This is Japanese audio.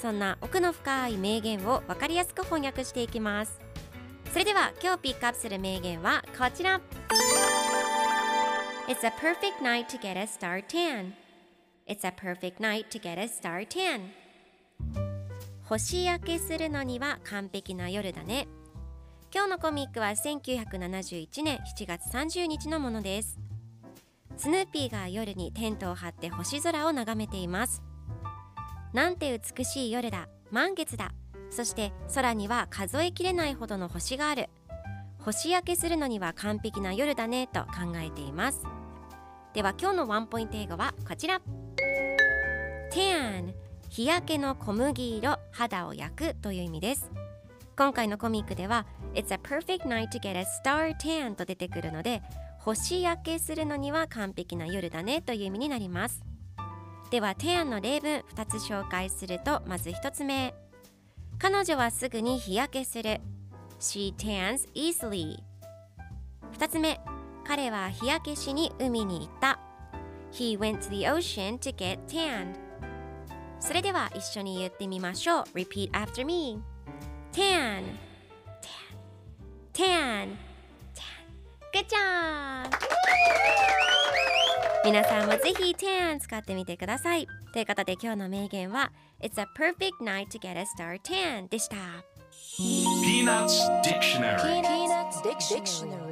そんな奥の深い名言を分かりやすく翻訳していきます。それでは今日ピックアップする名言はこちら。It's a perfect night to get a star tan. It's a perfect night to get a star tan. 星焼けするのには完璧な夜だね。今日のコミックは1971年7月30日のものです。スヌーピーが夜にテントを張って星空を眺めています。なんて美しい夜だ。満月だ。そして空には数えきれないほどの星がある。星焼けするのには完璧な夜だねと考えています。では今日のワンポイント英語はこちら。Tan 日焼けの小麦色肌を焼くという意味です。今回のコミックでは It's a perfect night to get a star tan と出てくるので星焼けするのには完璧な夜だねという意味になります。では tan の例文2つ紹介するとまず1つ目彼女はすぐに日焼けする She tans easily 2つ目彼は日焼けしに海に行った He went to the ocean to get tanned それでは一緒に言ってみましょう Repeat after me Tan Tan Tan Tan Good job! 皆さんもぜひ Tan 使ってみてくださいということで今日の名言は It's a perfect night to get a star tan でした Peanuts Dictionary Peanuts Dictionary.